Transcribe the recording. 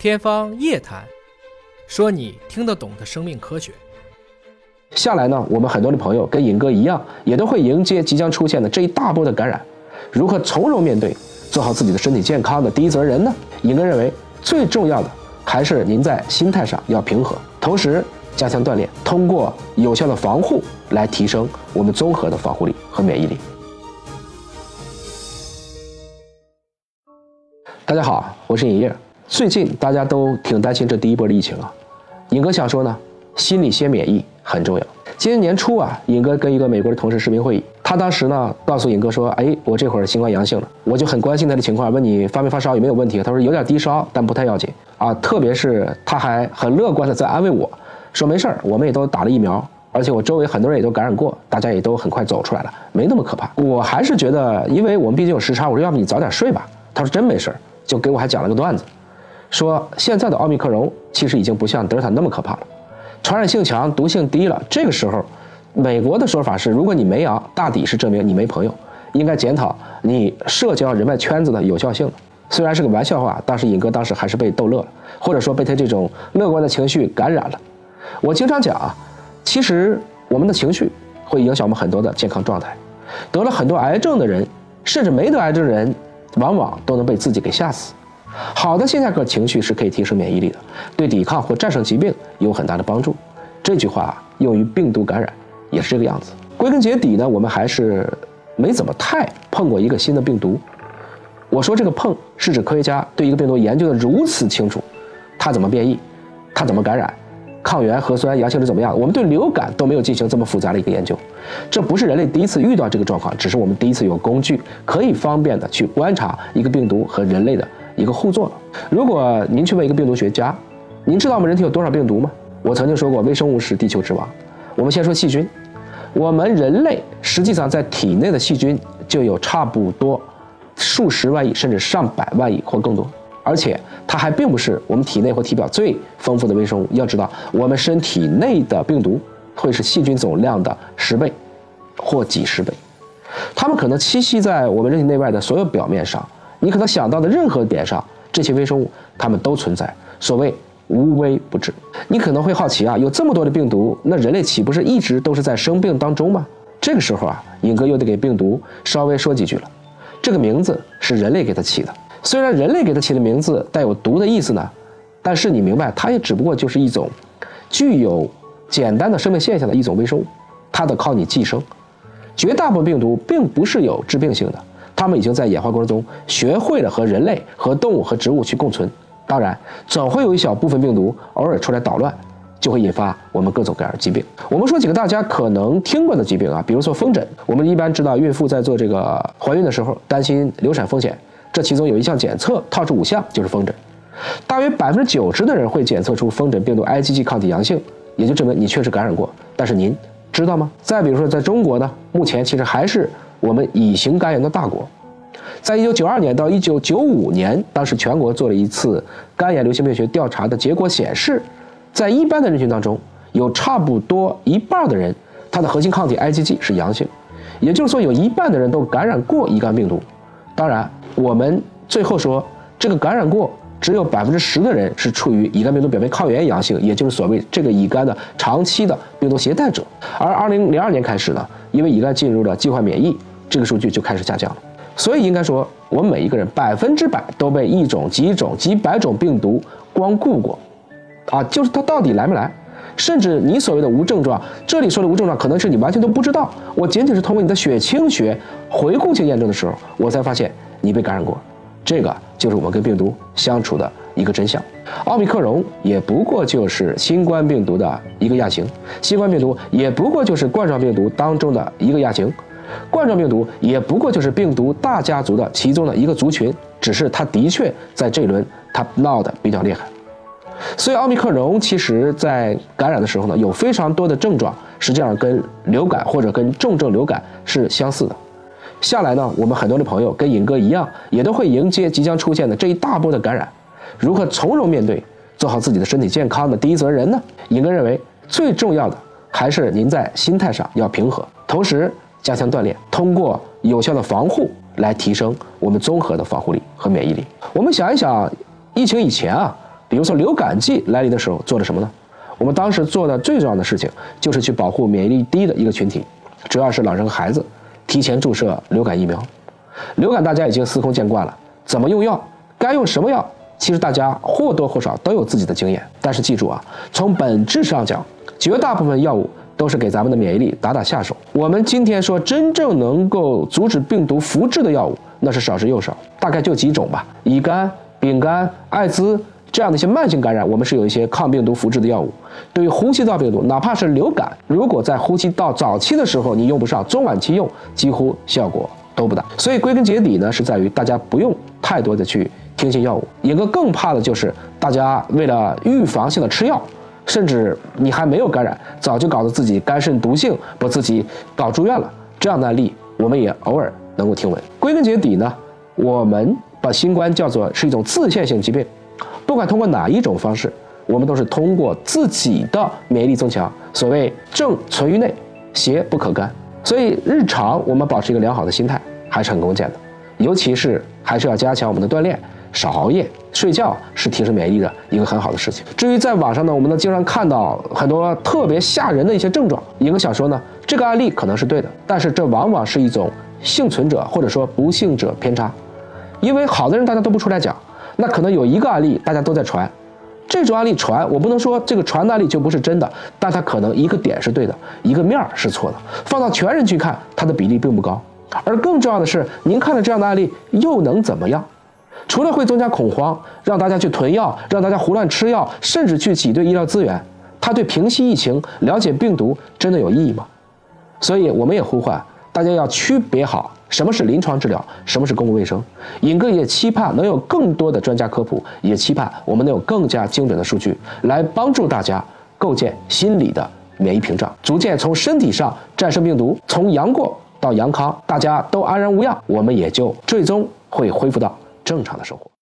天方夜谭，说你听得懂的生命科学。下来呢，我们很多的朋友跟尹哥一样，也都会迎接即将出现的这一大波的感染，如何从容面对，做好自己的身体健康的第一责任人呢？尹哥认为，最重要的还是您在心态上要平和，同时加强锻炼，通过有效的防护来提升我们综合的防护力和免疫力。大家好，我是尹烨。最近大家都挺担心这第一波的疫情啊，尹哥想说呢，心理先免疫很重要。今年年初啊，尹哥跟一个美国的同事视频会议，他当时呢告诉尹哥说，哎，我这会儿新冠阳性了，我就很关心他的情况，问你发没发烧，有没有问题？他说有点低烧，但不太要紧啊。特别是他还很乐观的在安慰我说，没事儿，我们也都打了疫苗，而且我周围很多人也都感染过，大家也都很快走出来了，没那么可怕。我还是觉得，因为我们毕竟有时差，我说要不你早点睡吧。他说真没事儿。就给我还讲了个段子，说现在的奥密克戎其实已经不像德尔塔那么可怕了，传染性强，毒性低了。这个时候，美国的说法是，如果你没阳，大抵是证明你没朋友，应该检讨你社交人脉圈子的有效性。虽然是个玩笑话，但是尹哥当时还是被逗乐了，或者说被他这种乐观的情绪感染了。我经常讲啊，其实我们的情绪会影响我们很多的健康状态。得了很多癌症的人，甚至没得癌症的人。往往都能被自己给吓死。好的线下课情绪是可以提升免疫力的，对抵抗或战胜疾病有很大的帮助。这句话用于病毒感染也是这个样子。归根结底呢，我们还是没怎么太碰过一个新的病毒。我说这个碰是指科学家对一个病毒研究的如此清楚，它怎么变异，它怎么感染。抗原核酸阳性是怎么样？我们对流感都没有进行这么复杂的一个研究，这不是人类第一次遇到这个状况，只是我们第一次有工具可以方便的去观察一个病毒和人类的一个互作。如果您去问一个病毒学家，您知道我们人体有多少病毒吗？我曾经说过，微生物是地球之王。我们先说细菌，我们人类实际上在体内的细菌就有差不多数十万亿，甚至上百万亿或更多。而且它还并不是我们体内或体表最丰富的微生物。要知道，我们身体内的病毒会是细菌总量的十倍或几十倍。它们可能栖息在我们人体内外的所有表面上。你可能想到的任何点上，这些微生物它们都存在。所谓无微不至。你可能会好奇啊，有这么多的病毒，那人类岂不是一直都是在生病当中吗？这个时候啊，尹哥又得给病毒稍微说几句了。这个名字是人类给它起的。虽然人类给它起的名字带有毒的意思呢，但是你明白，它也只不过就是一种具有简单的生命现象的一种微生物，它得靠你寄生。绝大部分病毒并不是有致病性的，它们已经在演化过程中学会了和人类、和动物、和植物去共存。当然，总会有一小部分病毒偶尔出来捣乱，就会引发我们各种各样的疾病。我们说几个大家可能听过的疾病啊，比如说风疹。我们一般知道，孕妇在做这个怀孕的时候，担心流产风险。这其中有一项检测套出五项，就是风疹。大约百分之九十的人会检测出风疹病毒 IgG 抗体阳性，也就证明你确实感染过。但是您知道吗？再比如说，在中国呢，目前其实还是我们乙型肝炎的大国。在一九九二年到一九九五年，当时全国做了一次肝炎流行病学调查的结果显示，在一般的人群当中，有差不多一半的人，他的核心抗体 IgG 是阳性，也就是说，有一半的人都感染过乙肝病毒。当然。我们最后说，这个感染过只有百分之十的人是处于乙肝病毒表面抗原阳性，也就是所谓这个乙肝的长期的病毒携带者。而二零零二年开始呢，因为乙肝进入了计划免疫，这个数据就开始下降了。所以应该说，我们每一个人百分之百都被一种、几种、几百种病毒光顾过，啊，就是它到底来没来？甚至你所谓的无症状，这里说的无症状，可能是你完全都不知道。我仅仅是通过你的血清学回顾性验证的时候，我才发现。你被感染过，这个就是我们跟病毒相处的一个真相。奥密克戎也不过就是新冠病毒的一个亚型，新冠病毒也不过就是冠状病毒当中的一个亚型，冠状病毒也不过就是病毒大家族的其中的一个族群，只是它的确在这轮它闹得比较厉害。所以奥密克戎其实在感染的时候呢，有非常多的症状，实际上跟流感或者跟重症流感是相似的。下来呢，我们很多的朋友跟尹哥一样，也都会迎接即将出现的这一大波的感染，如何从容面对，做好自己的身体健康的第一责任人呢？尹哥认为，最重要的还是您在心态上要平和，同时加强锻炼，通过有效的防护来提升我们综合的防护力和免疫力。我们想一想，疫情以前啊，比如说流感季来临的时候做了什么呢？我们当时做的最重要的事情就是去保护免疫力低的一个群体，主要是老人和孩子，提前注射流感疫苗。流感大家已经司空见惯了，怎么用药，该用什么药，其实大家或多或少都有自己的经验。但是记住啊，从本质上讲，绝大部分药物都是给咱们的免疫力打打下手。我们今天说真正能够阻止病毒复制的药物，那是少之又少，大概就几种吧，乙肝、丙肝、艾滋。这样的一些慢性感染，我们是有一些抗病毒复制的药物。对于呼吸道病毒，哪怕是流感，如果在呼吸道早期的时候你用不上，中晚期用，几乎效果都不大。所以归根结底呢，是在于大家不用太多的去听信药物。一个更怕的就是大家为了预防性的吃药，甚至你还没有感染，早就搞得自己肝肾毒性，把自己搞住院了。这样的案例我们也偶尔能够听闻。归根结底呢，我们把新冠叫做是一种自限性疾病。不管通过哪一种方式，我们都是通过自己的免疫力增强。所谓正存于内，邪不可干。所以日常我们保持一个良好的心态还是很关键的，尤其是还是要加强我们的锻炼，少熬夜，睡觉是提升免疫力的一个很好的事情。至于在网上呢，我们能经常看到很多特别吓人的一些症状。一个想说呢，这个案例可能是对的，但是这往往是一种幸存者或者说不幸者偏差，因为好的人大家都不出来讲。那可能有一个案例大家都在传，这种案例传，我不能说这个传的案例就不是真的，但它可能一个点是对的，一个面儿是错的。放到全人去看，它的比例并不高。而更重要的是，您看了这样的案例又能怎么样？除了会增加恐慌，让大家去囤药，让大家胡乱吃药，甚至去挤兑医疗资源，它对平息疫情、了解病毒真的有意义吗？所以我们也呼唤大家要区别好。什么是临床治疗？什么是公共卫生？尹哥也期盼能有更多的专家科普，也期盼我们能有更加精准的数据，来帮助大家构建心理的免疫屏障，逐渐从身体上战胜病毒，从阳过到阳康，大家都安然无恙，我们也就最终会恢复到正常的生活。